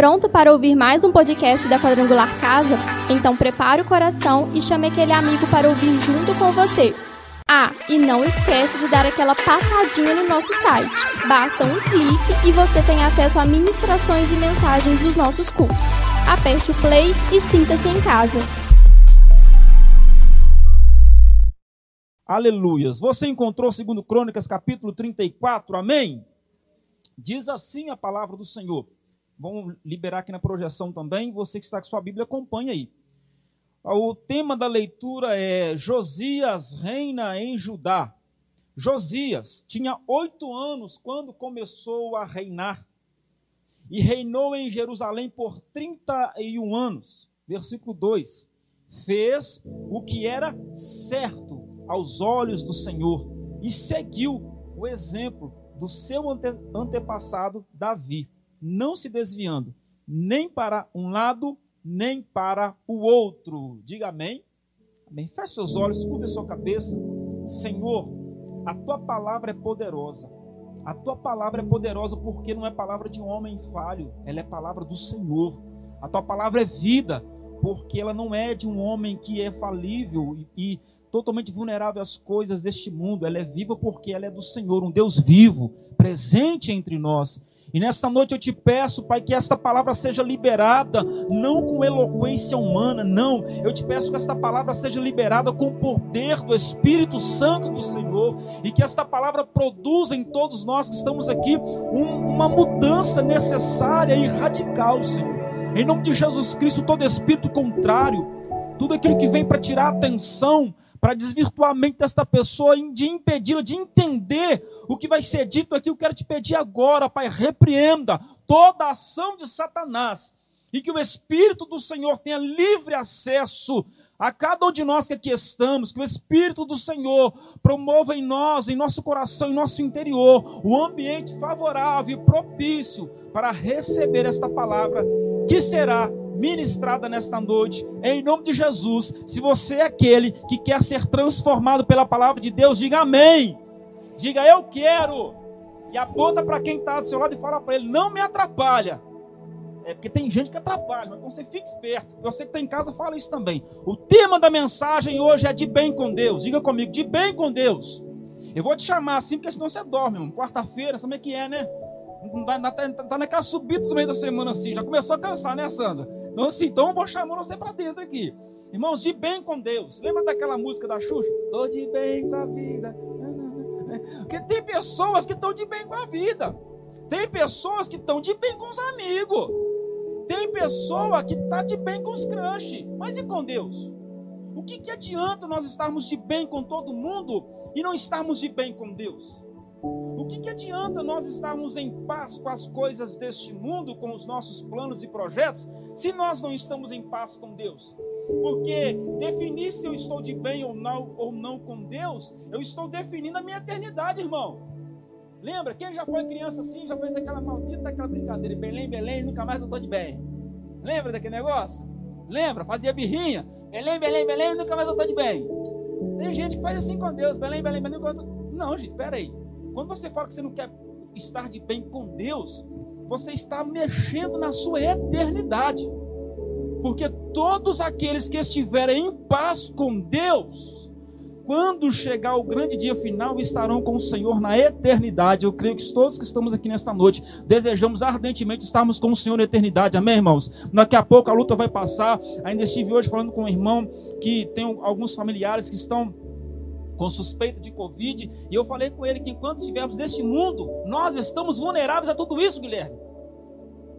Pronto para ouvir mais um podcast da Quadrangular Casa? Então prepare o coração e chame aquele amigo para ouvir junto com você. Ah, e não esquece de dar aquela passadinha no nosso site. Basta um clique e você tem acesso a ministrações e mensagens dos nossos cursos. Aperte o play e sinta-se em casa. Aleluias. Você encontrou segundo Crônicas capítulo 34, amém? Diz assim a palavra do Senhor. Vamos liberar aqui na projeção também. Você que está com sua Bíblia, acompanha aí. O tema da leitura é Josias reina em Judá. Josias tinha oito anos quando começou a reinar e reinou em Jerusalém por 31 anos. Versículo 2: Fez o que era certo aos olhos do Senhor e seguiu o exemplo do seu ante antepassado Davi, não se desviando nem para um lado nem para o outro. Diga amém. Amém. Feche seus olhos, curva sua cabeça. Senhor, a tua palavra é poderosa. A tua palavra é poderosa porque não é palavra de um homem falho, ela é palavra do Senhor. A tua palavra é vida, porque ela não é de um homem que é falível e, e totalmente vulnerável às coisas deste mundo. Ela é viva porque ela é do Senhor, um Deus vivo, presente entre nós. E nesta noite eu te peço, Pai, que esta palavra seja liberada, não com eloquência humana, não. Eu te peço que esta palavra seja liberada com o poder do Espírito Santo do Senhor e que esta palavra produza em todos nós que estamos aqui um, uma mudança necessária e radical, Senhor. Em nome de Jesus Cristo, todo espírito contrário, tudo aquilo que vem para tirar a atenção, para desvirtuar a mente desta pessoa, de impedi-la de entender o que vai ser dito aqui. Eu quero te pedir agora, Pai, repreenda toda a ação de Satanás e que o Espírito do Senhor tenha livre acesso a cada um de nós que aqui estamos, que o Espírito do Senhor promova em nós, em nosso coração, em nosso interior, o ambiente favorável e propício para receber esta palavra que será ministrada nesta noite, em nome de Jesus. Se você é aquele que quer ser transformado pela palavra de Deus, diga amém. Diga eu quero. E aponta para quem está do seu lado e fala para ele: não me atrapalha. É porque tem gente que atrapalha, então você fica esperto. Você que está em casa, fala isso também. O tema da mensagem hoje é de bem com Deus. Diga comigo, de bem com Deus. Eu vou te chamar assim, porque senão você dorme, Quarta-feira, sabe o que é, né? Tá, tá, tá naquela subida do meio da semana assim. Já começou a cansar, né, Sandra? Então, assim, então eu vou chamar você para dentro aqui. Irmãos, de bem com Deus. Lembra daquela música da Xuxa? Tô de bem com a vida. Porque tem pessoas que estão de bem com a vida. Tem pessoas que estão de bem com os amigos. Tem pessoa que está de bem com os crush. Mas e com Deus? O que, que adianta nós estarmos de bem com todo mundo e não estarmos de bem com Deus? O que, que adianta nós estarmos em paz com as coisas deste mundo, com os nossos planos e projetos, se nós não estamos em paz com Deus? Porque definir se eu estou de bem ou não, ou não com Deus, eu estou definindo a minha eternidade, irmão. Lembra? Quem já foi criança assim, já fez aquela maldita aquela brincadeira, Belém, Belém, nunca mais eu estou de bem. Lembra daquele negócio? Lembra? Fazia birrinha. Belém, Belém, Belém, nunca mais eu estou de bem. Tem gente que faz assim com Deus, Belém, Belém, Belém, nunca eu tô... Não, gente, peraí. Quando você fala que você não quer estar de bem com Deus, você está mexendo na sua eternidade. Porque todos aqueles que estiverem em paz com Deus, quando chegar o grande dia final, estarão com o Senhor na eternidade. Eu creio que todos que estamos aqui nesta noite desejamos ardentemente estarmos com o Senhor na eternidade. Amém, irmãos? Daqui a pouco a luta vai passar. Ainda estive hoje falando com um irmão que tem alguns familiares que estão com suspeita de Covid, e eu falei com ele que enquanto estivermos neste mundo, nós estamos vulneráveis a tudo isso, Guilherme.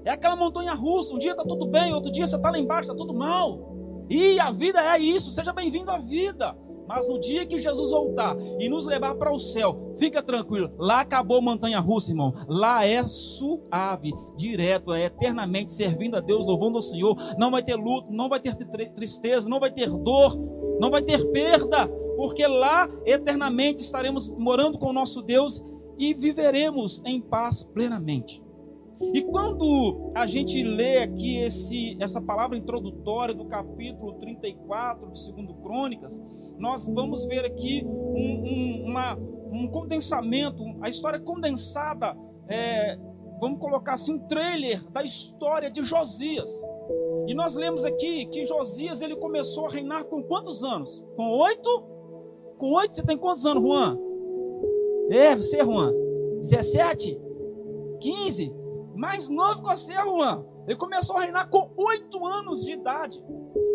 É aquela montanha russa, um dia está tudo bem, outro dia você está lá embaixo, está tudo mal. E a vida é isso, seja bem-vindo à vida. Mas no dia que Jesus voltar e nos levar para o céu, fica tranquilo, lá acabou montanha russa, irmão. Lá é suave, direto, é eternamente servindo a Deus, louvando o Senhor. Não vai ter luto, não vai ter tristeza, não vai ter dor, não vai ter perda porque lá eternamente estaremos morando com nosso Deus e viveremos em paz plenamente. E quando a gente lê aqui esse, essa palavra introdutória do capítulo 34 de 2 Crônicas, nós vamos ver aqui um, um, uma, um condensamento, a história condensada é, vamos colocar assim, um trailer da história de Josias. E nós lemos aqui que Josias ele começou a reinar com quantos anos? Com oito? Com oito? Você tem quantos anos, Juan? É, você, Juan? 17? 15? Mais novo que você, Juan. Ele começou a reinar com oito anos de idade.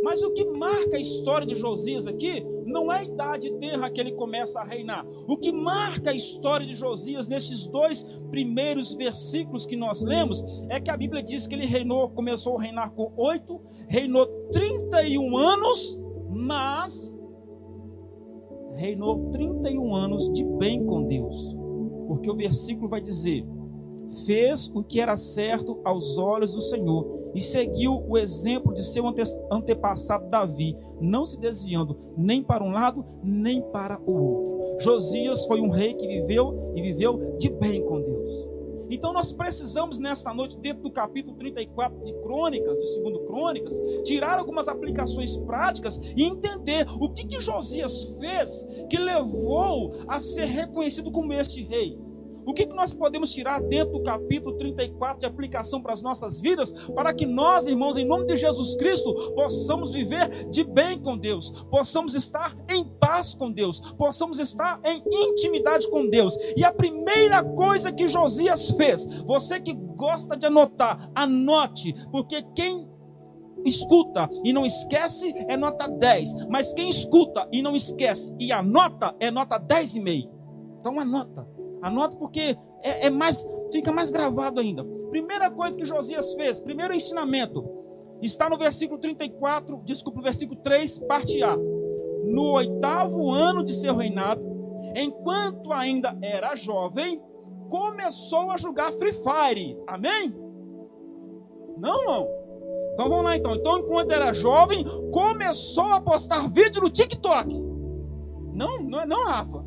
Mas o que marca a história de Josias aqui não é a idade terra que ele começa a reinar. O que marca a história de Josias nesses dois primeiros versículos que nós lemos é que a Bíblia diz que ele reinou, começou a reinar com oito, reinou 31 anos, mas reinou 31 anos de bem com Deus. Porque o versículo vai dizer: fez o que era certo aos olhos do Senhor e seguiu o exemplo de seu ante antepassado Davi, não se desviando nem para um lado nem para o outro. Josias foi um rei que viveu e viveu de bem com Deus. Então nós precisamos nesta noite, dentro do capítulo 34 de Crônicas, do segundo Crônicas, tirar algumas aplicações práticas e entender o que, que Josias fez que levou a ser reconhecido como este rei. O que, que nós podemos tirar dentro do capítulo 34 de aplicação para as nossas vidas, para que nós, irmãos, em nome de Jesus Cristo, possamos viver de bem com Deus, possamos estar em paz com Deus, possamos estar em intimidade com Deus. E a primeira coisa que Josias fez, você que gosta de anotar, anote, porque quem escuta e não esquece é nota 10, mas quem escuta e não esquece e anota é nota 10,5. Então anota. Anota porque é, é, mais, fica mais gravado ainda. Primeira coisa que Josias fez, primeiro ensinamento, está no versículo 34, desculpa, versículo 3, parte A. No oitavo ano de seu reinado, enquanto ainda era jovem, começou a jogar Free Fire. Amém? Não, não. Então vamos lá então. Então, enquanto era jovem, começou a postar vídeo no TikTok. Não, não, é, não Rafa.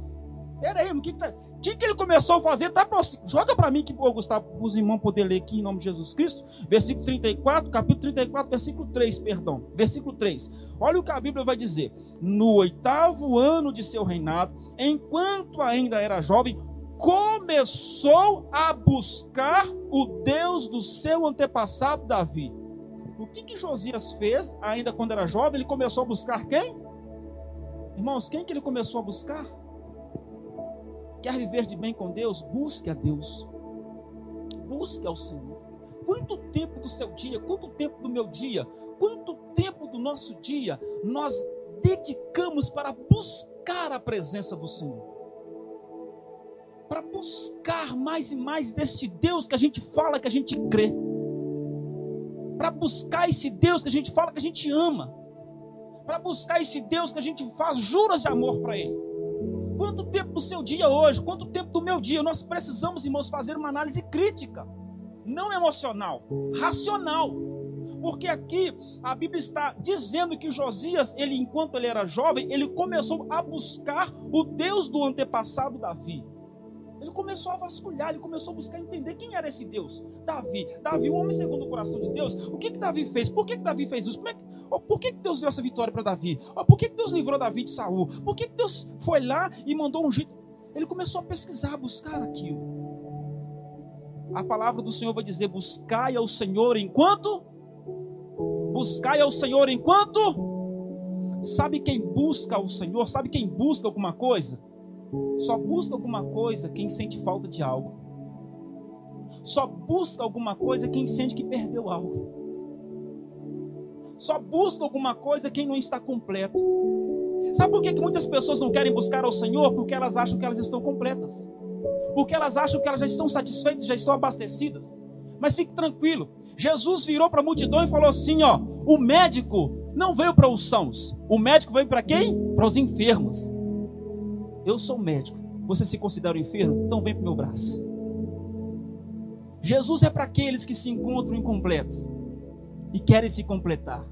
Pera aí, o que, que tá. O que, que ele começou a fazer? Tá Joga para mim que o Gustavo, os irmãos poder ler aqui em nome de Jesus Cristo. Versículo 34, capítulo 34, versículo 3, perdão. Versículo 3. Olha o que a Bíblia vai dizer. No oitavo ano de seu reinado, enquanto ainda era jovem, começou a buscar o Deus do seu antepassado Davi. O que, que Josias fez ainda quando era jovem? Ele começou a buscar quem? Irmãos, quem que ele começou a buscar? Quer viver de bem com Deus? Busque a Deus. Busque ao Senhor. Quanto tempo do seu dia, quanto tempo do meu dia, quanto tempo do nosso dia nós dedicamos para buscar a presença do Senhor? Para buscar mais e mais deste Deus que a gente fala que a gente crê. Para buscar esse Deus que a gente fala que a gente ama. Para buscar esse Deus que a gente faz juras de amor para Ele. Quanto tempo do seu dia hoje, quanto tempo do meu dia, nós precisamos, irmãos, fazer uma análise crítica, não emocional, racional. Porque aqui a Bíblia está dizendo que Josias, ele enquanto ele era jovem, ele começou a buscar o Deus do antepassado Davi. Ele começou a vasculhar, ele começou a buscar entender quem era esse Deus. Davi, Davi, um homem segundo o coração de Deus. O que que Davi fez? Por que, que Davi fez isso? Como é que, por que, Deus deu essa vitória para Davi? Por que, Deus livrou Davi de Saul? Por que, que Deus foi lá e mandou um jeito? Ele começou a pesquisar, a buscar aquilo. A palavra do Senhor vai dizer: buscai ao Senhor enquanto. Buscai ao Senhor enquanto. Sabe quem busca o Senhor? Sabe quem busca alguma coisa? Só busca alguma coisa quem sente falta de algo. Só busca alguma coisa quem sente que perdeu algo. Só busca alguma coisa quem não está completo. Sabe por que, que muitas pessoas não querem buscar ao Senhor? Porque elas acham que elas estão completas. Porque elas acham que elas já estão satisfeitas, já estão abastecidas. Mas fique tranquilo. Jesus virou para a multidão e falou assim: ó, o médico não veio para os sãos. O médico veio para quem? Para os enfermos. Eu sou médico. Você se considera um enfermo? Então vem para o meu braço. Jesus é para aqueles que se encontram incompletos e querem se completar.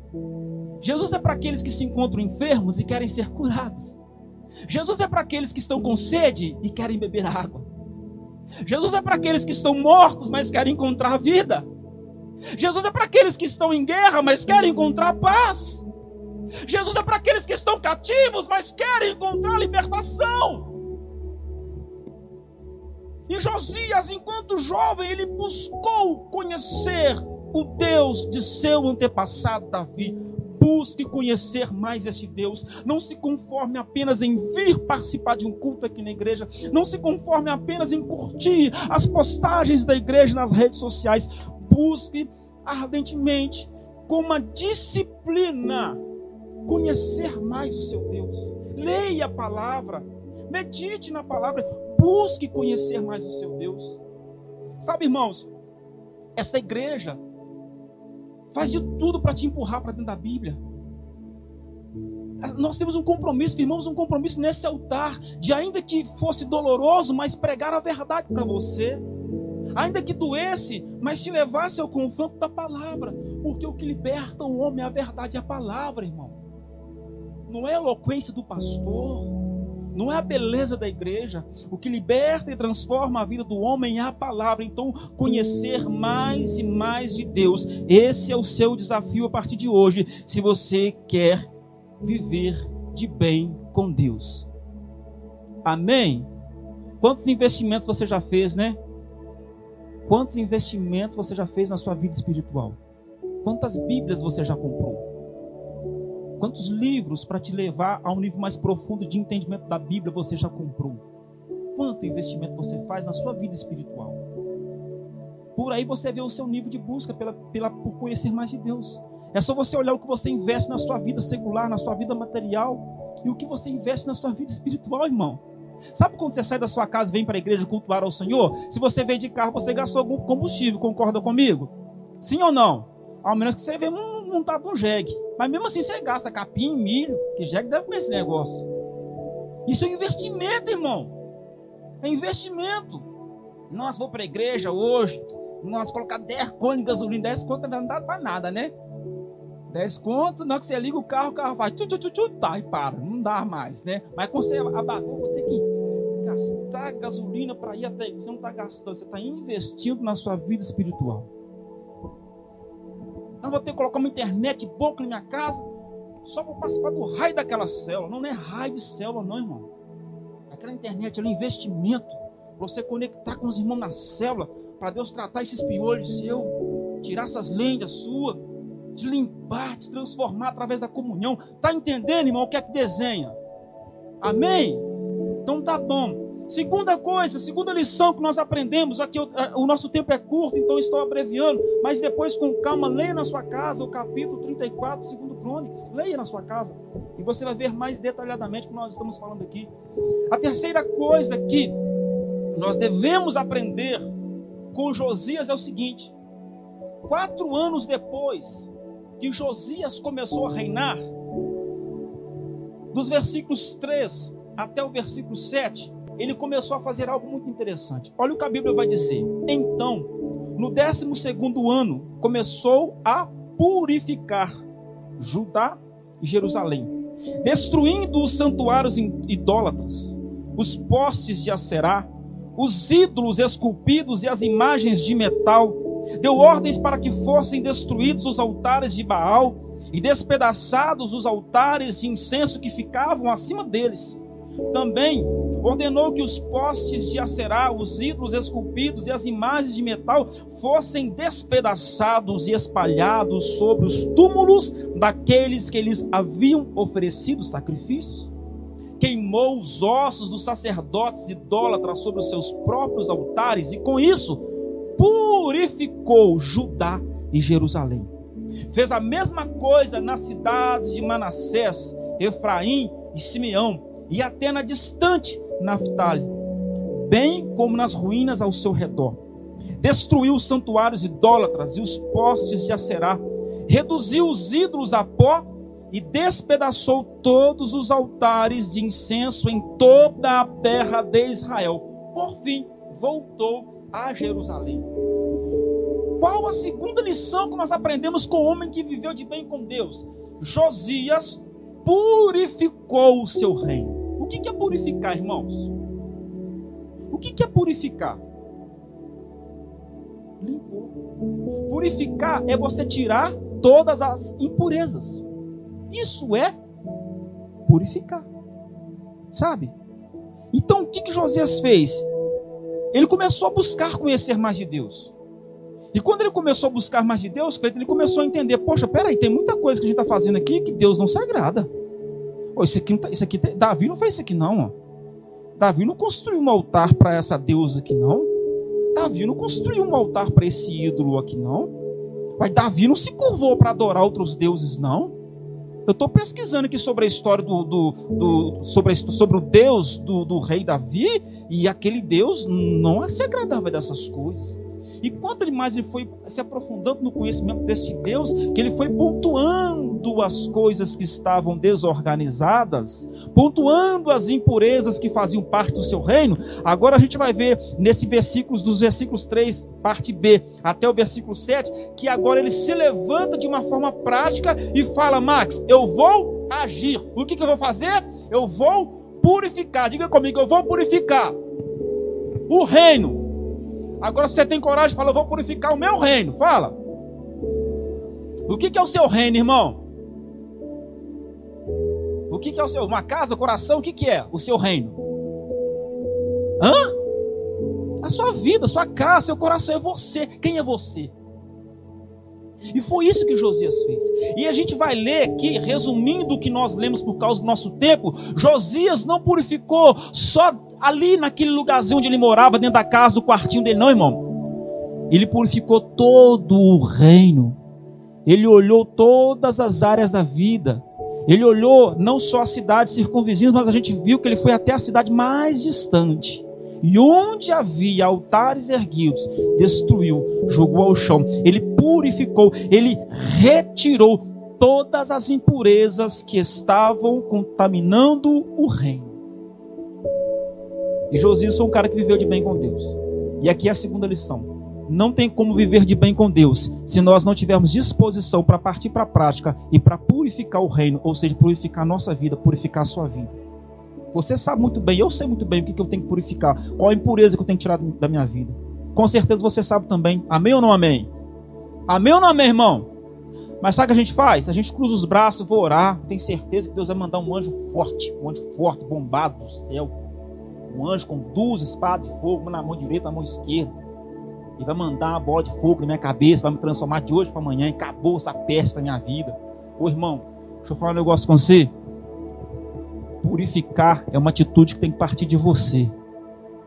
Jesus é para aqueles que se encontram enfermos e querem ser curados. Jesus é para aqueles que estão com sede e querem beber água. Jesus é para aqueles que estão mortos, mas querem encontrar vida. Jesus é para aqueles que estão em guerra, mas querem encontrar paz. Jesus é para aqueles que estão cativos, mas querem encontrar libertação. E Josias, enquanto jovem, ele buscou conhecer o Deus de seu antepassado Davi. Busque conhecer mais esse Deus. Não se conforme apenas em vir participar de um culto aqui na igreja. Não se conforme apenas em curtir as postagens da igreja nas redes sociais. Busque ardentemente, com uma disciplina, conhecer mais o seu Deus. Leia a palavra, medite na palavra, busque conhecer mais o seu Deus. Sabe, irmãos, essa igreja faz de tudo para te empurrar para dentro da Bíblia. Nós temos um compromisso, firmamos um compromisso nesse altar, de ainda que fosse doloroso, mas pregar a verdade para você. Ainda que doesse, mas te levasse ao confronto da palavra. Porque o que liberta o homem é a verdade, é a palavra, irmão. Não é a eloquência do pastor, não é a beleza da igreja. O que liberta e transforma a vida do homem é a palavra. Então, conhecer mais e mais de Deus. Esse é o seu desafio a partir de hoje, se você quer viver de bem com Deus. Amém? Quantos investimentos você já fez, né? Quantos investimentos você já fez na sua vida espiritual? Quantas Bíblias você já comprou? Quantos livros para te levar a um nível mais profundo de entendimento da Bíblia você já comprou? Quanto investimento você faz na sua vida espiritual? Por aí você vê o seu nível de busca pela, pela, por conhecer mais de Deus. É só você olhar o que você investe na sua vida secular, na sua vida material e o que você investe na sua vida espiritual, irmão. Sabe quando você sai da sua casa e vem para a igreja cultuar ao Senhor? Se você veio de carro, você gastou algum combustível, concorda comigo? Sim ou não? Ao menos que você veja montado num jegue. Mas mesmo assim você gasta capim, milho, que jegue deve comer esse negócio. Isso é investimento, irmão. É investimento. Nós vamos para a igreja hoje, nós colocar 10 contos de gasolina, 10 contos não dá para nada, né? 10 contos, na hora que você liga o carro, o carro faz tchu, tchu, tchu, tchu, tá, e para, não dá mais, né? Mas quando você abagou, vou ter que gastar gasolina para ir até. Você não está gastando, você está investindo na sua vida espiritual. Eu vou ter que colocar uma internet boa na minha casa só para participar do raio daquela célula. Não, não é raio de célula, não, irmão. Aquela internet é um investimento para você conectar com os irmãos na célula, para Deus tratar esses piolhos seu, tirar essas lendas suas, te limpar, te transformar através da comunhão. Tá entendendo, irmão, o que é que desenha? Amém? Então tá bom. Segunda coisa, segunda lição que nós aprendemos, aqui o, nosso tempo é curto, então estou abreviando, mas depois com calma, leia na sua casa o capítulo 34, segundo Crônicas, leia na sua casa, e você vai ver mais detalhadamente o que nós estamos falando aqui. A terceira coisa que nós devemos aprender com Josias é o seguinte: quatro anos depois que Josias começou a reinar, dos versículos 3 até o versículo 7, ele começou a fazer algo muito interessante. Olha o que a Bíblia vai dizer. Então, no 12 ano, começou a purificar Judá e Jerusalém, destruindo os santuários idólatras, os postes de Acerá, os ídolos esculpidos e as imagens de metal. Deu ordens para que fossem destruídos os altares de Baal e despedaçados os altares de incenso que ficavam acima deles. Também ordenou que os postes de Acerá, os ídolos esculpidos e as imagens de metal fossem despedaçados e espalhados sobre os túmulos daqueles que eles haviam oferecido sacrifícios. Queimou os ossos dos sacerdotes idólatras sobre os seus próprios altares e com isso purificou Judá e Jerusalém. Fez a mesma coisa nas cidades de Manassés, Efraim e Simeão, e até na distante Naphtali, bem como nas ruínas ao seu redor. Destruiu os santuários idólatras e os postes de Acerá, reduziu os ídolos a pó e despedaçou todos os altares de incenso em toda a terra de Israel. Por fim, voltou a Jerusalém. Qual a segunda lição que nós aprendemos com o homem que viveu de bem com Deus? Josias purificou o seu reino. O que é purificar, irmãos? O que é purificar? Limpou. Purificar é você tirar todas as impurezas. Isso é purificar. Sabe? Então o que, que Josias fez? ele começou a buscar conhecer mais de Deus. E quando ele começou a buscar mais de Deus, ele começou a entender: poxa, peraí, tem muita coisa que a gente está fazendo aqui que Deus não se agrada. Oh, isso aqui, tá, isso aqui, Davi não fez isso aqui, não. Davi não construiu um altar para essa deusa aqui, não. Davi não construiu um altar para esse ídolo aqui, não. Mas Davi não se curvou para adorar outros deuses, não. Eu estou pesquisando aqui sobre a história do, do, do sobre, a, sobre o Deus do, do rei Davi, e aquele Deus não se agradava dessas coisas. E quanto mais ele foi se aprofundando no conhecimento deste Deus, que ele foi pontuando as coisas que estavam desorganizadas, pontuando as impurezas que faziam parte do seu reino. Agora a gente vai ver nesse versículos dos versículos 3, parte B, até o versículo 7, que agora ele se levanta de uma forma prática e fala: "Max, eu vou agir. O que, que eu vou fazer? Eu vou purificar. Diga comigo, eu vou purificar o reino Agora, você tem coragem, fala: Eu vou purificar o meu reino. Fala. O que é o seu reino, irmão? O que, que é o seu? Uma casa, coração? O que, que é o seu reino? Hã? A sua vida, a sua casa, seu coração é você. Quem é você? E foi isso que Josias fez. E a gente vai ler aqui, resumindo o que nós lemos por causa do nosso tempo, Josias não purificou só ali naquele lugarzinho onde ele morava, dentro da casa, do quartinho dele, não, irmão. Ele purificou todo o reino. Ele olhou todas as áreas da vida. Ele olhou não só as cidades circunvizinhas, mas a gente viu que ele foi até a cidade mais distante. E onde havia altares erguidos, destruiu, jogou ao chão. Ele purificou, ele retirou todas as impurezas que estavam contaminando o reino. E Josias foi um cara que viveu de bem com Deus. E aqui é a segunda lição. Não tem como viver de bem com Deus se nós não tivermos disposição para partir para a prática e para purificar o reino, ou seja, purificar a nossa vida, purificar a sua vida. Você sabe muito bem, eu sei muito bem o que, eu tenho que purificar, qual a impureza que eu tenho que tirar da minha vida. Com certeza você sabe também. Amém ou não amém? Amém ou não amém, irmão? Mas sabe o que a gente faz? A gente cruza os braços, vou orar, tenho certeza que Deus vai mandar um anjo forte, um anjo forte, bombado do céu. Um anjo com duas espadas de fogo, uma na mão direita, na mão esquerda. E vai mandar uma bola de fogo na minha cabeça, vai me transformar de hoje para amanhã e acabou essa peste da minha vida. Ô irmão, deixa eu falar um negócio com você. Purificar é uma atitude que tem que partir de você.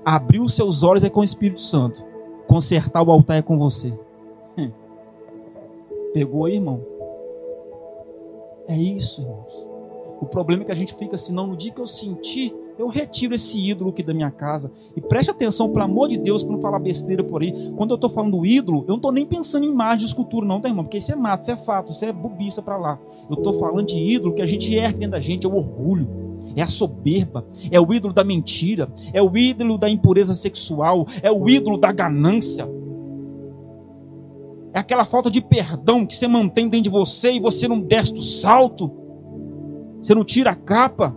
Abrir os seus olhos é com o Espírito Santo. Consertar o altar é com você. Pegou aí, irmão? É isso, irmãos. O problema é que a gente fica assim, não, no dia que eu sentir, eu retiro esse ídolo aqui da minha casa. E preste atenção, pelo amor de Deus, para não falar besteira por aí. Quando eu estou falando ídolo, eu não estou nem pensando em imagem de escultura, não, tá, irmão? Porque isso é mato, isso é fato, isso é bobiça para lá. Eu estou falando de ídolo que a gente ergue dentro da gente, é o orgulho é a soberba, é o ídolo da mentira, é o ídolo da impureza sexual, é o ídolo da ganância. É aquela falta de perdão que você mantém dentro de você e você não desce do salto, você não tira a capa,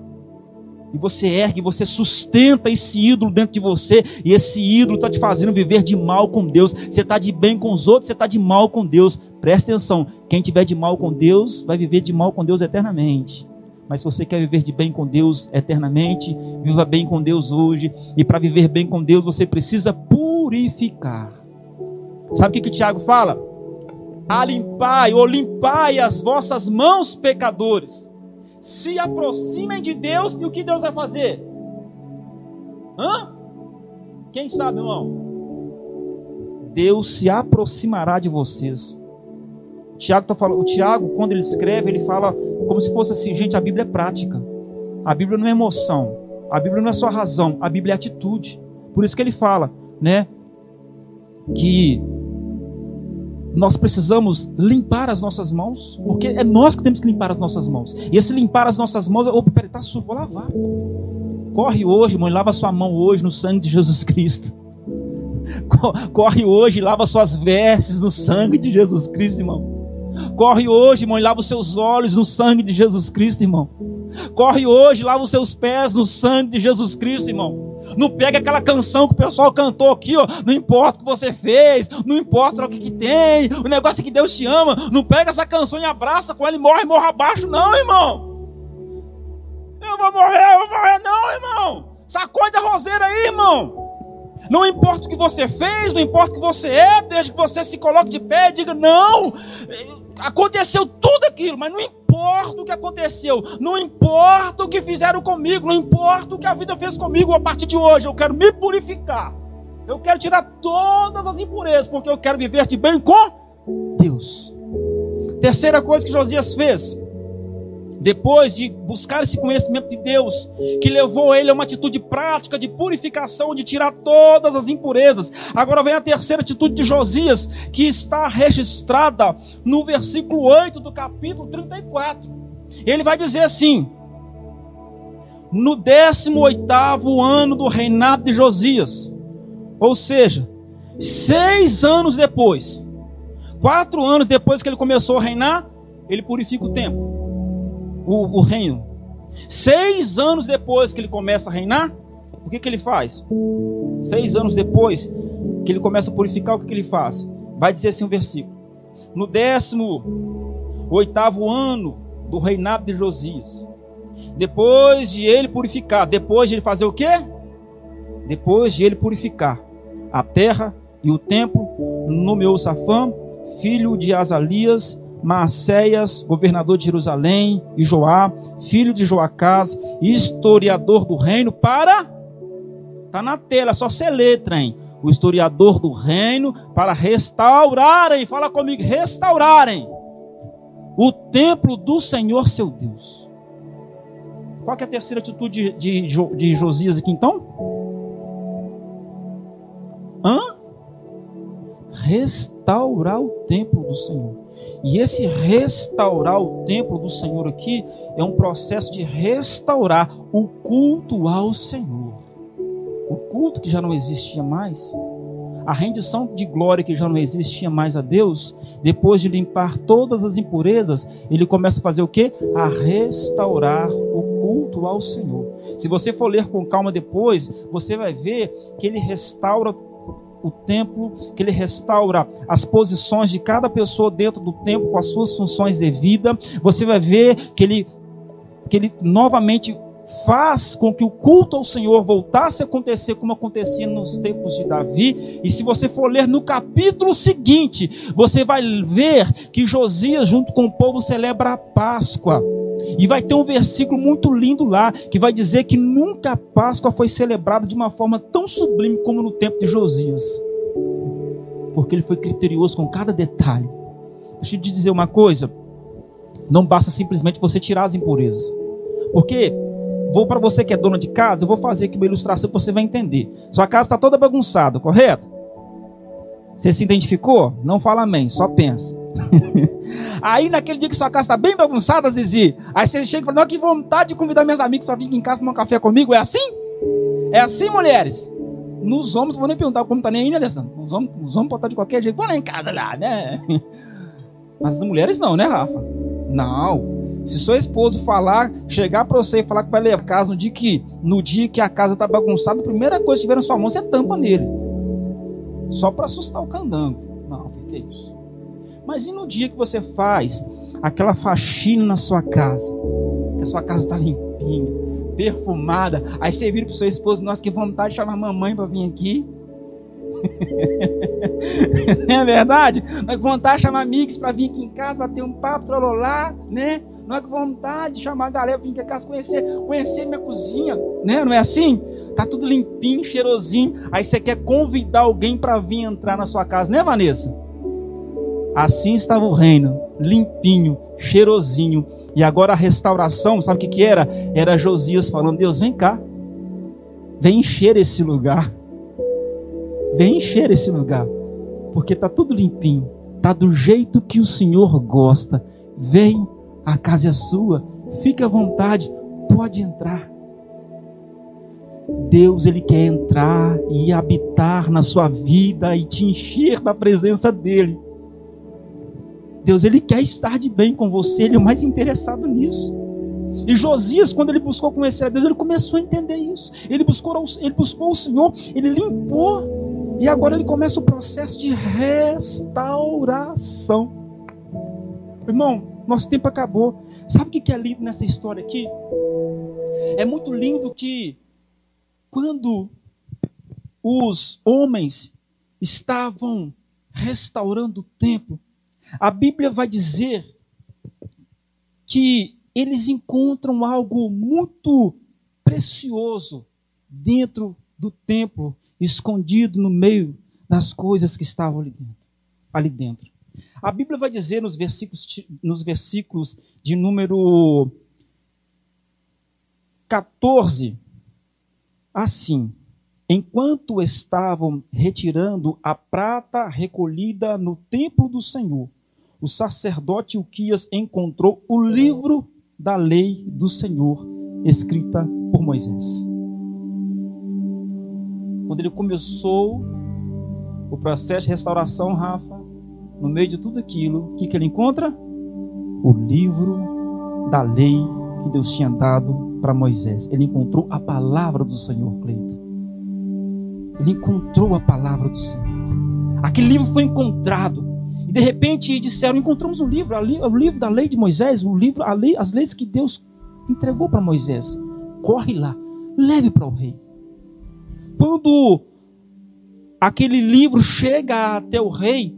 e você ergue, você sustenta esse ídolo dentro de você, e esse ídolo está te fazendo viver de mal com Deus. Você está de bem com os outros, você está de mal com Deus. Presta atenção: quem tiver de mal com Deus, vai viver de mal com Deus eternamente. Mas se você quer viver de bem com Deus eternamente, viva bem com Deus hoje. E para viver bem com Deus, você precisa purificar. Sabe o que, que Tiago fala? Alimpai ou limpai as vossas mãos, pecadores. Se aproximem de Deus e o que Deus vai fazer? Hã? Quem sabe, irmão? Deus se aproximará de vocês. O Tiago, tá falando, o Tiago, quando ele escreve, ele fala como se fosse assim, gente, a Bíblia é prática. A Bíblia não é emoção. A Bíblia não é só razão. A Bíblia é atitude. Por isso que ele fala, né? Que nós precisamos limpar as nossas mãos, porque é nós que temos que limpar as nossas mãos. E esse limpar as nossas mãos, opa, peraí, tá sujo, vou lavar. Corre hoje, mãe, lava sua mão hoje no sangue de Jesus Cristo. Corre hoje, lava suas vestes no sangue de Jesus Cristo, irmão. Corre hoje, irmão, e lava os seus olhos no sangue de Jesus Cristo, irmão. Corre hoje, lava os seus pés no sangue de Jesus Cristo, irmão. Não pega aquela canção que o pessoal cantou aqui, ó. Não importa o que você fez, não importa o que, que tem, o negócio é que Deus te ama. Não pega essa canção e abraça com ela e morre, morra abaixo, não, irmão. Eu vou morrer, eu vou morrer, não, irmão. Sacode a roseira aí, irmão. Não importa o que você fez, não importa o que você é, desde que você se coloque de pé e diga: não, aconteceu tudo aquilo, mas não importa o que aconteceu, não importa o que fizeram comigo, não importa o que a vida fez comigo a partir de hoje, eu quero me purificar, eu quero tirar todas as impurezas, porque eu quero viver de bem com Deus. Terceira coisa que Josias fez, depois de buscar esse conhecimento de Deus, que levou ele a uma atitude prática de purificação, de tirar todas as impurezas. Agora vem a terceira atitude de Josias, que está registrada no versículo 8 do capítulo 34. Ele vai dizer assim: No 18 ano do reinado de Josias, ou seja, seis anos depois, quatro anos depois que ele começou a reinar, ele purifica o templo o, o reino. Seis anos depois que ele começa a reinar, o que, que ele faz? Seis anos depois que ele começa a purificar, o que, que ele faz? Vai dizer assim o um versículo. No décimo oitavo ano do reinado de Josias, depois de ele purificar, depois de ele fazer o quê? Depois de ele purificar a terra e o templo, nomeou Safã, filho de Azalias, Maceias, governador de Jerusalém, e Joá, filho de Joacás, historiador do reino, para. Está na tela, só ser letra, hein? O historiador do reino, para restaurarem, fala comigo, restaurarem o templo do Senhor seu Deus. Qual é a terceira atitude de, de, de Josias aqui então? Hã? Restaurar o templo do Senhor. E esse restaurar o templo do Senhor aqui é um processo de restaurar o culto ao Senhor. O culto que já não existia mais, a rendição de glória que já não existia mais a Deus, depois de limpar todas as impurezas, ele começa a fazer o que? A restaurar o culto ao Senhor. Se você for ler com calma depois, você vai ver que ele restaura o templo, que ele restaura as posições de cada pessoa dentro do templo com as suas funções de vida. Você vai ver que ele, que ele novamente faz com que o culto ao Senhor voltasse a acontecer como acontecia nos tempos de Davi. E se você for ler no capítulo seguinte, você vai ver que Josias, junto com o povo, celebra a Páscoa. E vai ter um versículo muito lindo lá, que vai dizer que nunca a Páscoa foi celebrada de uma forma tão sublime como no tempo de Josias. Porque ele foi criterioso com cada detalhe. Deixa eu te dizer uma coisa: não basta simplesmente você tirar as impurezas. Porque, vou para você que é dona de casa, eu vou fazer aqui uma ilustração que você vai entender. Sua casa está toda bagunçada, correto? Você se identificou? Não fala amém, só pensa. aí naquele dia que sua casa está bem bagunçada, Zizi, aí você chega e fala, não, que vontade de convidar meus amigos para vir aqui em casa tomar um café comigo. É assim? É assim, mulheres? Nos homens, vou nem perguntar como tá nem aí, né, Alessandro? Os homens, os homens podem estar de qualquer jeito, vou lá em casa lá, né? Mas as mulheres não, né, Rafa? Não. Se seu esposo falar, chegar para você e falar que vai levar casa no dia que, no dia que a casa tá bagunçada, a primeira coisa que tiver na sua mão, você tampa nele. Só para assustar o candango. Não, o que é isso? Mas e no dia que você faz aquela faxina na sua casa? Que a sua casa está limpinha, perfumada. Aí você vira para o seu esposo, nossa, que vontade de chamar a mamãe para vir aqui. Não é verdade? Não é vontade de chamar amigos para vir aqui em casa, para ter um papo, trololá, né? Não é com vontade de chamar a galera para vir aqui em casa conhecer, conhecer minha cozinha, né? Não é assim? Tá tudo limpinho, cheirosinho. Aí você quer convidar alguém para vir entrar na sua casa, né, Vanessa? Assim estava o reino, limpinho, cheirosinho. E agora a restauração, sabe o que, que era? Era Josias falando: Deus, vem cá, vem encher esse lugar, vem encher esse lugar, porque está tudo limpinho, está do jeito que o Senhor gosta. Vem, a casa é sua, fique à vontade, pode entrar. Deus ele quer entrar e habitar na sua vida e te encher da presença dele. Deus ele quer estar de bem com você, ele é o mais interessado nisso. E Josias, quando ele buscou conhecer a Deus, ele começou a entender isso. Ele buscou, ele buscou o Senhor, ele limpou, e agora ele começa o processo de restauração. Irmão, nosso tempo acabou. Sabe o que é lindo nessa história aqui? É muito lindo que quando os homens estavam restaurando o templo, a Bíblia vai dizer que eles encontram algo muito precioso dentro do templo, escondido no meio das coisas que estavam ali dentro. Ali dentro. A Bíblia vai dizer nos versículos, nos versículos de número 14, assim: Enquanto estavam retirando a prata recolhida no templo do Senhor, o sacerdote Uquias encontrou o livro da lei do Senhor, escrita por Moisés. Quando ele começou o processo de restauração, Rafa, no meio de tudo aquilo, o que, que ele encontra? O livro da lei que Deus tinha dado para Moisés. Ele encontrou a palavra do Senhor, Cleito. Ele encontrou a palavra do Senhor. Aquele livro foi encontrado. De repente disseram: encontramos o livro, o livro da lei de Moisés, o livro, lei, as leis que Deus entregou para Moisés. Corre lá, leve para o rei. Quando aquele livro chega até o rei,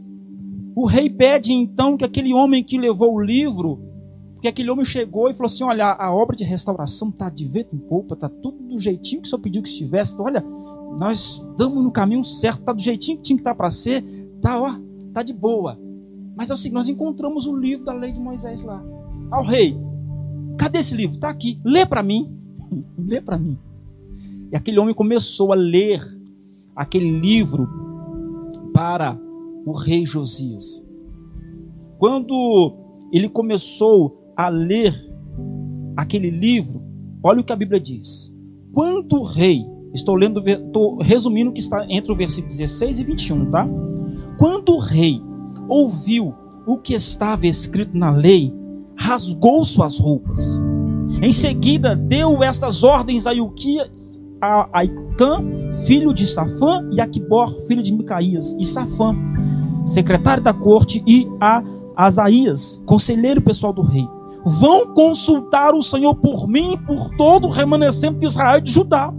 o rei pede então que aquele homem que levou o livro, que aquele homem chegou e falou assim: Olha, a obra de restauração está de vento em polpa, está tudo do jeitinho que o senhor pediu que estivesse. Então, olha, nós estamos no caminho certo, está do jeitinho que tinha que estar tá para ser, tá, ó, tá de boa. Mas é o seguinte, nós encontramos o livro da lei de Moisés lá. Ao rei, cadê esse livro? Está aqui, lê para mim. lê para mim. E aquele homem começou a ler aquele livro para o rei Josias. Quando ele começou a ler aquele livro, olha o que a Bíblia diz. Quando o rei, estou lendo, estou resumindo o que está entre o versículo 16 e 21, tá? Quando o rei ouviu o que estava escrito na lei, rasgou suas roupas. Em seguida, deu estas ordens a Ilquias, a Aicã, filho de Safã, e Aquibor, filho de Micaías, e Safã, secretário da corte, e a Asaías, conselheiro pessoal do rei. Vão consultar o Senhor por mim e por todo o remanescente de Israel e de Judá.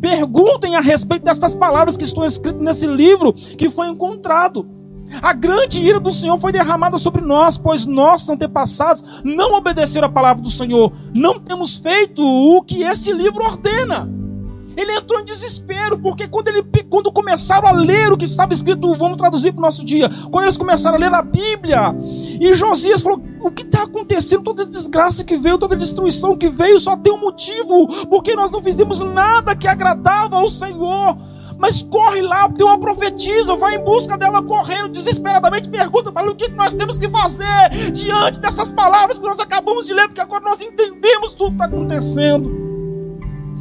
Perguntem a respeito destas palavras que estão escritas nesse livro que foi encontrado. A grande ira do Senhor foi derramada sobre nós, pois nossos antepassados não obedeceram a palavra do Senhor. Não temos feito o que esse livro ordena. Ele entrou em desespero, porque quando, ele, quando começaram a ler o que estava escrito, vamos traduzir para o nosso dia, quando eles começaram a ler a Bíblia, e Josias falou: o que está acontecendo? Toda desgraça que veio, toda destruição que veio, só tem um motivo, porque nós não fizemos nada que agradava ao Senhor. Mas corre lá, tem uma profetisa, vai em busca dela correndo, desesperadamente pergunta para ela o que nós temos que fazer diante dessas palavras que nós acabamos de ler, porque agora nós entendemos tudo que está acontecendo.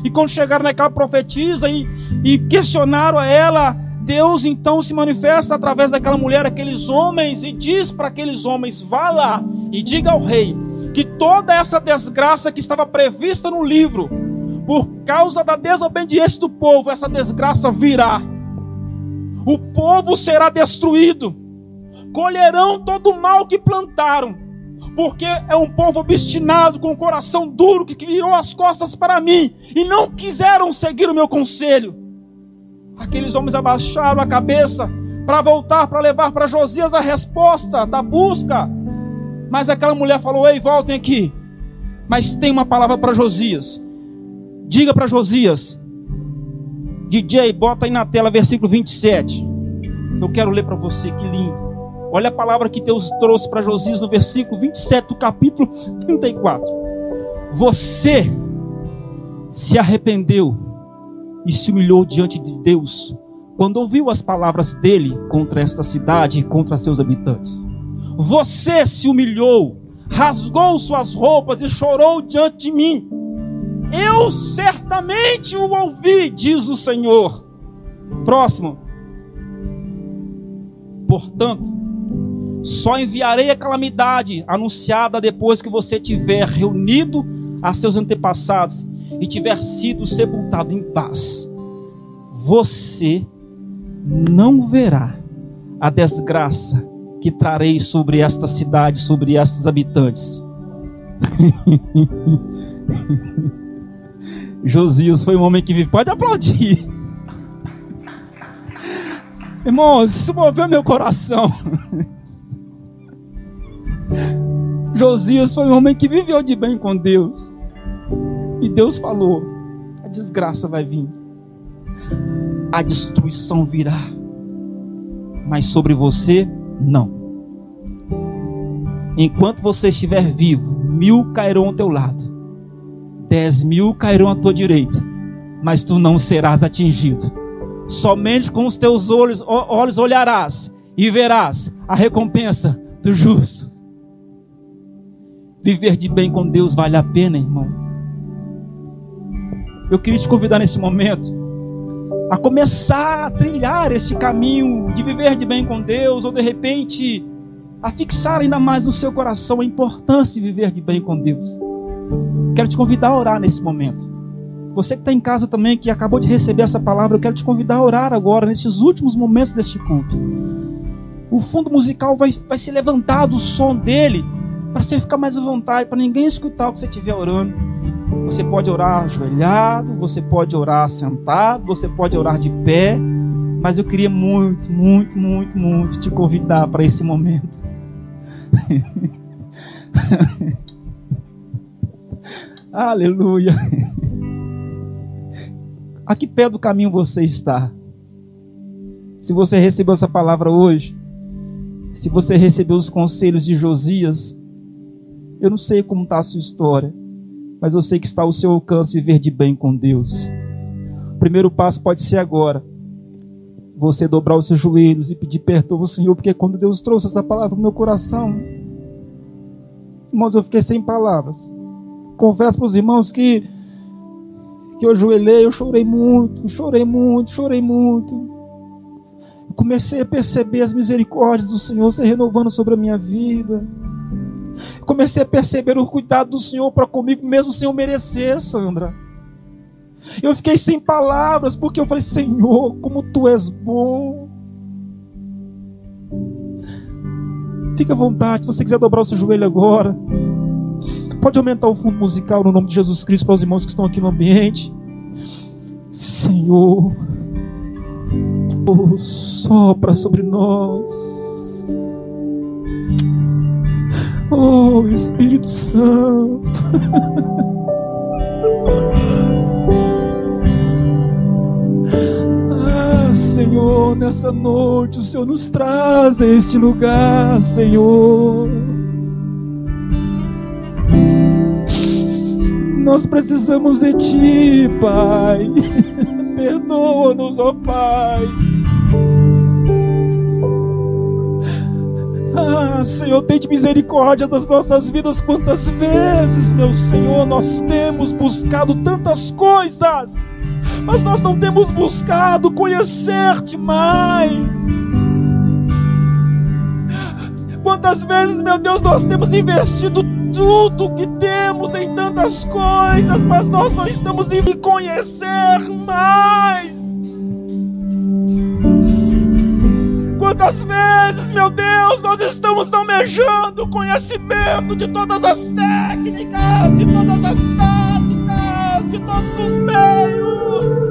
E quando chegaram naquela profetisa e, e questionaram a ela, Deus então se manifesta através daquela mulher, aqueles homens, e diz para aqueles homens: vá lá e diga ao rei que toda essa desgraça que estava prevista no livro, por causa da desobediência do povo, essa desgraça virá. O povo será destruído, colherão todo o mal que plantaram porque é um povo obstinado, com o coração duro, que virou as costas para mim e não quiseram seguir o meu conselho. Aqueles homens abaixaram a cabeça para voltar, para levar para Josias a resposta da busca. Mas aquela mulher falou: Ei, voltem aqui. Mas tem uma palavra para Josias. Diga para Josias. DJ, bota aí na tela versículo 27. Eu quero ler para você, que lindo. Olha a palavra que Deus trouxe para Josias no versículo 27 do capítulo 34. Você se arrependeu e se humilhou diante de Deus quando ouviu as palavras dele contra esta cidade e contra seus habitantes. Você se humilhou, rasgou suas roupas e chorou diante de mim. Eu certamente o ouvi, diz o Senhor. Próximo. Portanto, só enviarei a calamidade anunciada depois que você tiver reunido a seus antepassados e tiver sido sepultado em paz. Você não verá a desgraça que trarei sobre esta cidade, sobre estes habitantes. Josias foi um homem que vive. Pode aplaudir. Irmãos, isso moveu meu coração. Josias foi um homem que viveu de bem com Deus. E Deus falou: a desgraça vai vir, a destruição virá, mas sobre você, não. Enquanto você estiver vivo, mil cairão ao teu lado, dez mil cairão à tua direita, mas tu não serás atingido. Somente com os teus olhos, olhos olharás e verás a recompensa do justo. Viver de bem com Deus vale a pena, irmão. Eu queria te convidar nesse momento a começar a trilhar esse caminho de viver de bem com Deus, ou de repente a fixar ainda mais no seu coração a importância de viver de bem com Deus. Quero te convidar a orar nesse momento. Você que está em casa também, que acabou de receber essa palavra, eu quero te convidar a orar agora, nesses últimos momentos deste culto. O fundo musical vai, vai ser levantado, o som dele, para você ficar mais à vontade, para ninguém escutar o que você estiver orando. Você pode orar ajoelhado, você pode orar sentado, você pode orar de pé, mas eu queria muito, muito, muito, muito te convidar para esse momento. Aleluia. A que pé do caminho você está? Se você recebeu essa palavra hoje, se você recebeu os conselhos de Josias, eu não sei como está a sua história, mas eu sei que está ao seu alcance viver de bem com Deus. O primeiro passo pode ser agora. Você dobrar os seus joelhos e pedir perdão ao Senhor, porque quando Deus trouxe essa palavra no meu coração, irmãos, eu fiquei sem palavras. Confesso para os irmãos que que eu ajoelhei, eu chorei muito, chorei muito, chorei muito. comecei a perceber as misericórdias do Senhor se renovando sobre a minha vida. Comecei a perceber o cuidado do Senhor para comigo, mesmo sem eu merecer, Sandra. Eu fiquei sem palavras, porque eu falei, Senhor, como tu és bom. Fique à vontade, se você quiser dobrar o seu joelho agora. Pode aumentar o fundo musical no nome de Jesus Cristo para os irmãos que estão aqui no ambiente. Senhor, oh, sopra sobre nós. Oh, Espírito Santo. ah, Senhor, nessa noite o Senhor nos traz a este lugar, Senhor. Nós precisamos de Ti, Pai. Perdoa-nos, ó Pai. Ah, Senhor, tem misericórdia das nossas vidas. Quantas vezes, meu Senhor, nós temos buscado tantas coisas, mas nós não temos buscado conhecer-te mais. Quantas vezes, meu Deus, nós temos investido tudo que temos em tantas coisas, mas nós não estamos indo conhecer mais. Quantas vezes, meu Deus, nós estamos almejando conhecimento de todas as técnicas, de todas as táticas, de todos os meios,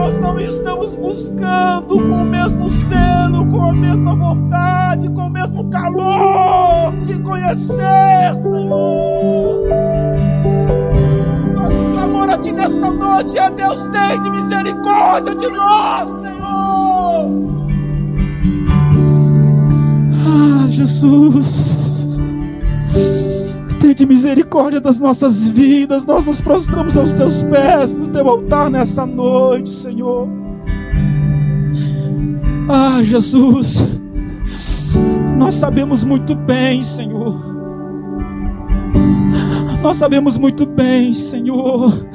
nós não estamos buscando com o mesmo selo, com a mesma vontade, com o mesmo calor de conhecer, Senhor. Nosso clamor a Ti nesta noite é Deus, tem de misericórdia de nós, Senhor. Ah, Jesus, de misericórdia das nossas vidas. Nós nos prostramos aos teus pés, no teu altar nessa noite, Senhor. Ah, Jesus, nós sabemos muito bem, Senhor. Nós sabemos muito bem, Senhor,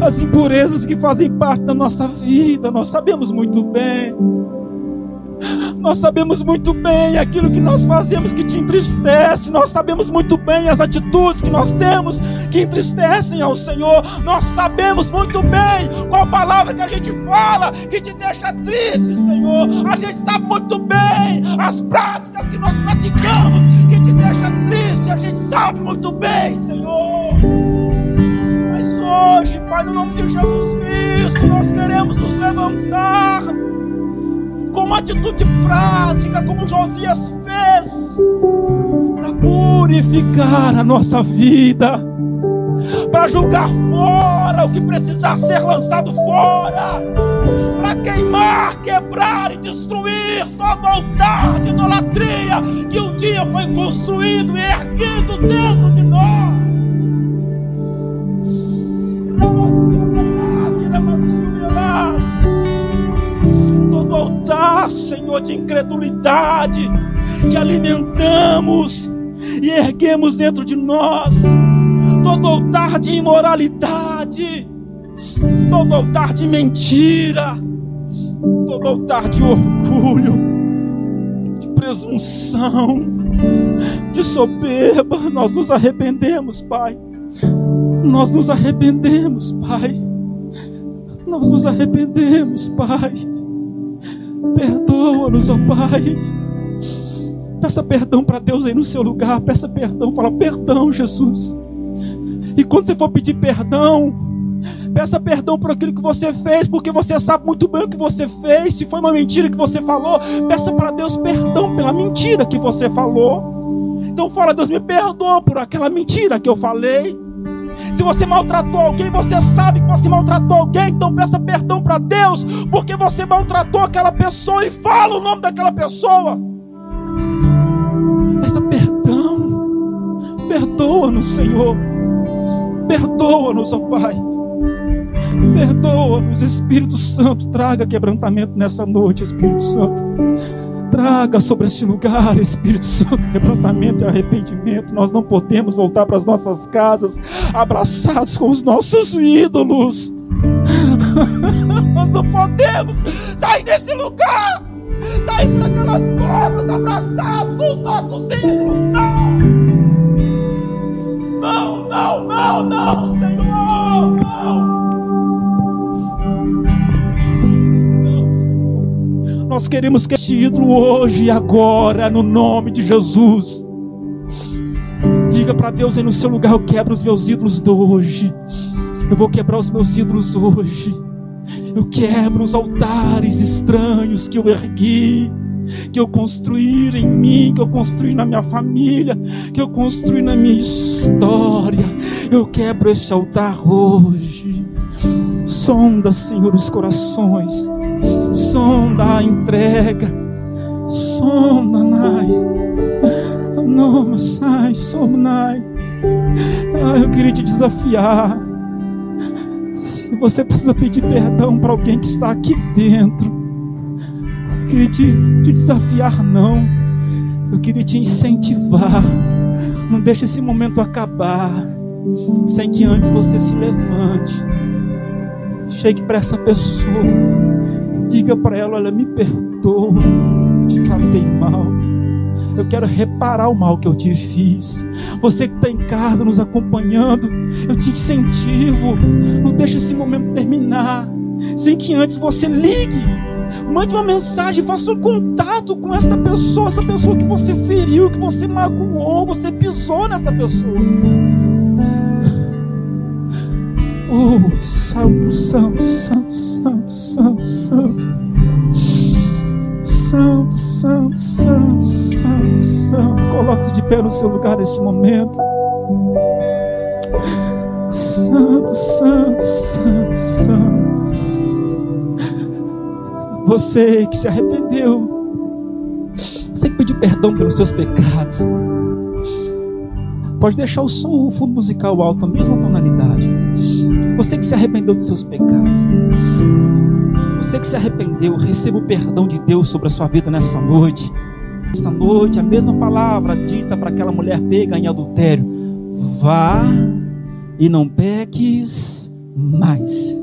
as impurezas que fazem parte da nossa vida. Nós sabemos muito bem. Nós sabemos muito bem aquilo que nós fazemos que te entristece. Nós sabemos muito bem as atitudes que nós temos que entristecem ao Senhor. Nós sabemos muito bem qual palavra que a gente fala que te deixa triste, Senhor. A gente sabe muito bem as práticas que nós praticamos que te deixa triste. A gente sabe muito bem, Senhor. Mas hoje, Pai, no nome de Jesus Cristo, nós queremos nos levantar levantar com uma atitude prática, como Josias fez, para purificar a nossa vida, para julgar fora o que precisar ser lançado fora, para queimar, quebrar e destruir todo altar de idolatria que um dia foi construído e erguido dentro de Senhor, de incredulidade que alimentamos e erguemos dentro de nós, todo altar de imoralidade, todo altar de mentira, todo altar de orgulho, de presunção, de soberba, nós nos arrependemos, Pai. Nós nos arrependemos, Pai. Nós nos arrependemos, Pai. Perdoa-nos, ó Pai. Peça perdão para Deus aí no seu lugar. Peça perdão. Fala, perdão, Jesus. E quando você for pedir perdão, peça perdão por aquilo que você fez, porque você sabe muito bem o que você fez. Se foi uma mentira que você falou, peça para Deus perdão pela mentira que você falou. Então fala, Deus me perdoa por aquela mentira que eu falei. Se você maltratou alguém, você sabe que você maltratou alguém, então peça perdão para Deus, porque você maltratou aquela pessoa e fala o nome daquela pessoa. Peça perdão. Perdoa-nos, Senhor. Perdoa-nos, ó Pai. Perdoa-nos, Espírito Santo. Traga quebrantamento nessa noite, Espírito Santo. Traga sobre este lugar, Espírito Santo, quebrantamento e arrependimento. Nós não podemos voltar para as nossas casas abraçados com os nossos ídolos. Nós não podemos sair desse lugar, sair para aquelas portas abraçados com os nossos ídolos. Não! Não, não, não, não, Senhor! Não! Nós queremos que este ídolo hoje e agora, no nome de Jesus. Diga para Deus aí no seu lugar: Eu quebro os meus ídolos de hoje. Eu vou quebrar os meus ídolos hoje. Eu quebro os altares estranhos que eu ergui, que eu construí em mim, que eu construí na minha família, que eu construí na minha história. Eu quebro este altar hoje. Sonda, Senhor, os corações sonda a entrega, sonda, Nai, Noma, sai, somnai. Ah, eu queria te desafiar. Se você precisa pedir perdão para alguém que está aqui dentro, eu queria te, te desafiar, não. Eu queria te incentivar. Não deixe esse momento acabar sem que antes você se levante. Chegue para essa pessoa Diga para ela: Olha, me perdoa, te tratei mal. Eu quero reparar o mal que eu te fiz. Você que está em casa nos acompanhando, eu te incentivo. Não deixe esse momento terminar sem que antes você ligue. Mande uma mensagem, faça um contato com esta pessoa, essa pessoa que você feriu, que você magoou, você pisou nessa pessoa. Oh, Santo, Santo, Santo, Santo, Santo, Santo. Santo, Santo, Santo, Santo, Santo. Coloque-se de pé no seu lugar neste momento. Santo, Santo, Santo, Santo. Você que se arrependeu, você que pediu perdão pelos seus pecados, pode deixar o som, o fundo musical alto, a mesma tonalidade. Você que se arrependeu dos seus pecados. Você que se arrependeu, receba o perdão de Deus sobre a sua vida nessa noite. Esta noite, a mesma palavra dita para aquela mulher pega em adultério: vá e não peques mais.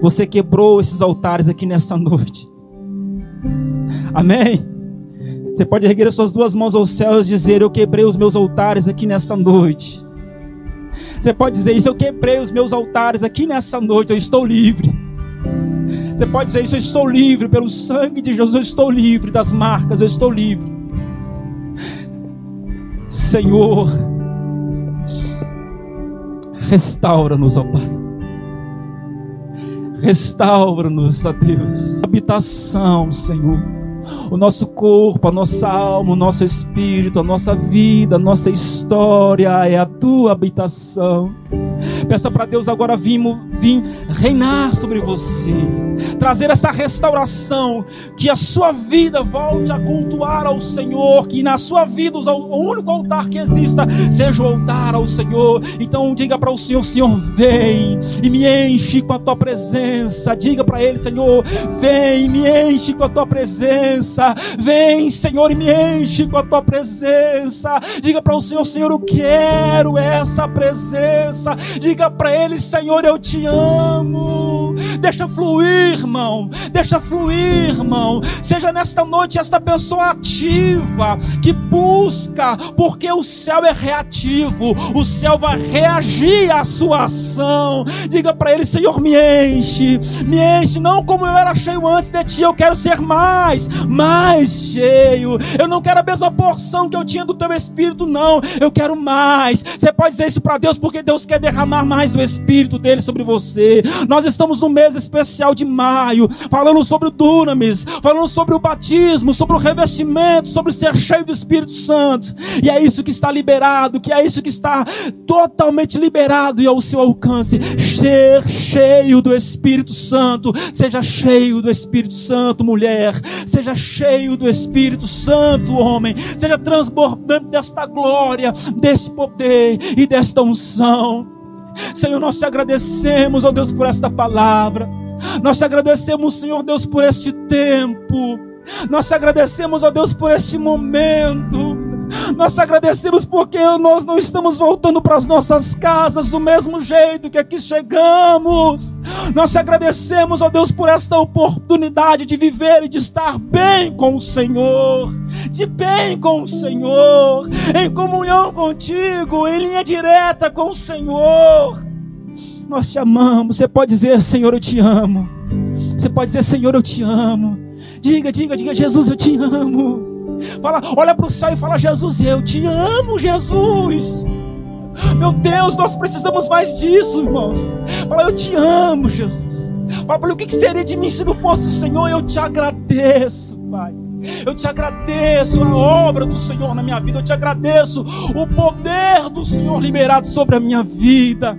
Você quebrou esses altares aqui nessa noite. Amém? Você pode erguer as suas duas mãos aos céus e dizer: Eu quebrei os meus altares aqui nessa noite. Você pode dizer isso, eu quebrei os meus altares aqui nessa noite, eu estou livre. Você pode dizer isso, eu estou livre pelo sangue de Jesus, eu estou livre das marcas, eu estou livre. Senhor, restaura-nos, ó Pai. Restaura-nos, a Deus. Habitação, Senhor. O nosso corpo, a nossa alma, o nosso espírito, a nossa vida, a nossa história é a tua habitação. Peça para Deus agora vir, vir reinar sobre você, trazer essa restauração, que a sua vida volte a cultuar ao Senhor, que na sua vida o único altar que exista seja o altar ao Senhor. Então diga para o Senhor, Senhor, vem e me enche com a tua presença. Diga para ele, Senhor, vem e me enche com a tua presença. Vem, Senhor, e me enche com a tua presença. Diga para o Senhor, Senhor, eu quero essa presença. Diga para ele, Senhor, eu te amo. Deixa fluir, irmão. Deixa fluir, irmão. Seja nesta noite esta pessoa ativa que busca, porque o céu é reativo. O céu vai reagir à sua ação. Diga para ele, Senhor, me enche. Me enche, não como eu era cheio antes de ti. Eu quero ser mais, mais cheio. Eu não quero a mesma porção que eu tinha do teu espírito, não. Eu quero mais. Você pode dizer isso para Deus porque Deus quer derramar mais do Espírito dele sobre você. Nós estamos no mês especial de maio, falando sobre o Dunamis, falando sobre o batismo, sobre o revestimento, sobre ser cheio do Espírito Santo. E é isso que está liberado, que é isso que está totalmente liberado e ao seu alcance. Ser cheio do Espírito Santo. Seja cheio do Espírito Santo, mulher. Seja cheio do Espírito Santo, homem. Seja transbordante desta glória, desse poder e desta unção. Senhor, nós te agradecemos, ó Deus, por esta palavra. Nós te agradecemos, Senhor Deus, por este tempo. Nós te agradecemos, ó Deus, por este momento. Nós te agradecemos porque nós não estamos voltando para as nossas casas do mesmo jeito que aqui chegamos. Nós te agradecemos, ó Deus, por esta oportunidade de viver e de estar bem com o Senhor, de bem com o Senhor, em comunhão contigo, em linha direta com o Senhor. Nós te amamos. Você pode dizer, Senhor, eu te amo. Você pode dizer, Senhor, eu te amo. Diga, diga, diga, Jesus, eu te amo. Fala, olha para o céu e fala: Jesus, eu te amo, Jesus. Meu Deus, nós precisamos mais disso, irmãos. Fala, eu te amo, Jesus. Fala, o que seria de mim se não fosse o Senhor? Eu te agradeço, Pai. Eu te agradeço a obra do Senhor na minha vida. Eu te agradeço o poder do Senhor liberado sobre a minha vida.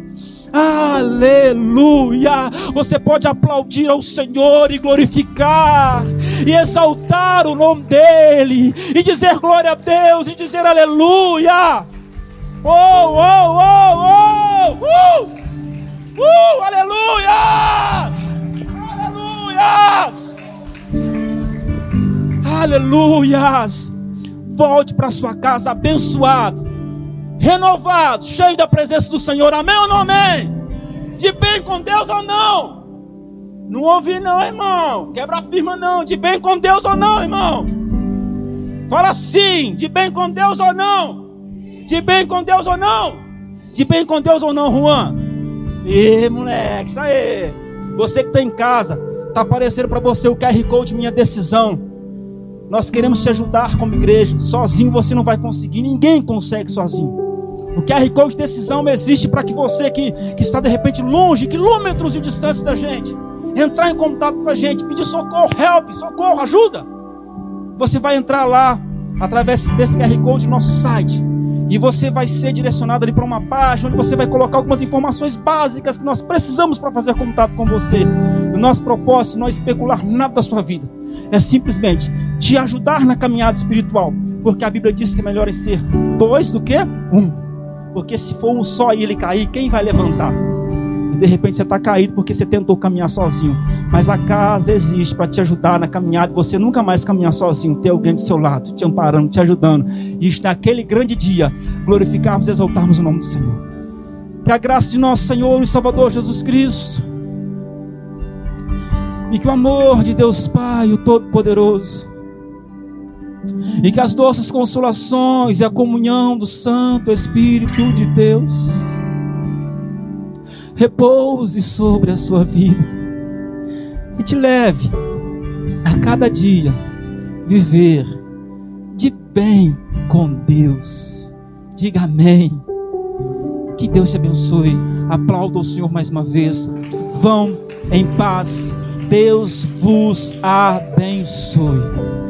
Aleluia! Você pode aplaudir ao Senhor e glorificar e exaltar o nome dEle e dizer glória a Deus e dizer aleluia! Oh, oh, oh, oh! Uh! Uh! Aleluias! Aleluias! Volte para sua casa abençoado renovado, cheio da presença do Senhor. Amém ou não amém? De bem com Deus ou não? Não ouvi não, irmão. Quebra firma não. De bem com Deus ou não, irmão? Fala sim. De bem com Deus ou não? De bem com Deus ou não? De bem com Deus ou não, Juan? Ih, moleque, isso aí. Você que está em casa, está aparecendo para você o QR Code Minha Decisão. Nós queremos te ajudar como igreja. Sozinho você não vai conseguir, ninguém consegue sozinho. O QR Code de decisão existe para que você que, que está de repente longe, quilômetros de distância da gente, entrar em contato com a gente, pedir socorro, help, socorro, ajuda. Você vai entrar lá através desse QR Code no nosso site. E você vai ser direcionado ali para uma página onde você vai colocar algumas informações básicas que nós precisamos para fazer contato com você. O nosso propósito não é especular nada da sua vida. É simplesmente te ajudar na caminhada espiritual. Porque a Bíblia diz que é melhor ser dois do que um. Porque se for um só e ele cair, quem vai levantar? De repente você está caído porque você tentou caminhar sozinho. Mas a casa existe para te ajudar na caminhada. Você nunca mais caminhar sozinho. Ter alguém do seu lado, te amparando, te ajudando. E naquele grande dia, glorificarmos e exaltarmos o nome do Senhor. Que a graça de nosso Senhor e Salvador Jesus Cristo. E que o amor de Deus Pai, o Todo-Poderoso e que as doces consolações e a comunhão do Santo Espírito de Deus repouse sobre a sua vida e te leve a cada dia viver de bem com Deus. Diga amém. Que Deus te abençoe. Aplauda o Senhor mais uma vez. Vão em paz. Deus vos abençoe.